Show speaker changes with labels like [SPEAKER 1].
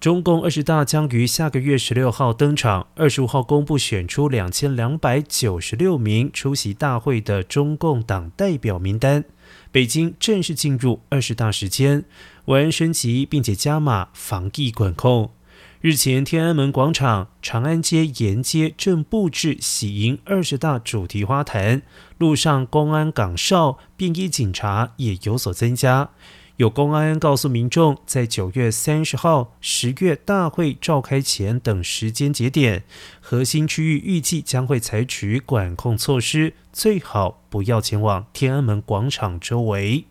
[SPEAKER 1] 中共二十大将于下个月十六号登场，二十五号公布选出两千两百九十六名出席大会的中共党代表名单。北京正式进入二十大时间，维安升级，并且加码防疫管控。日前，天安门广场、长安街沿街正布置喜迎二十大主题花坛，路上公安岗哨、便衣警察也有所增加。有公安告诉民众，在九月三十号、十月大会召开前等时间节点，核心区域预计将会采取管控措施，最好不要前往天安门广场周围。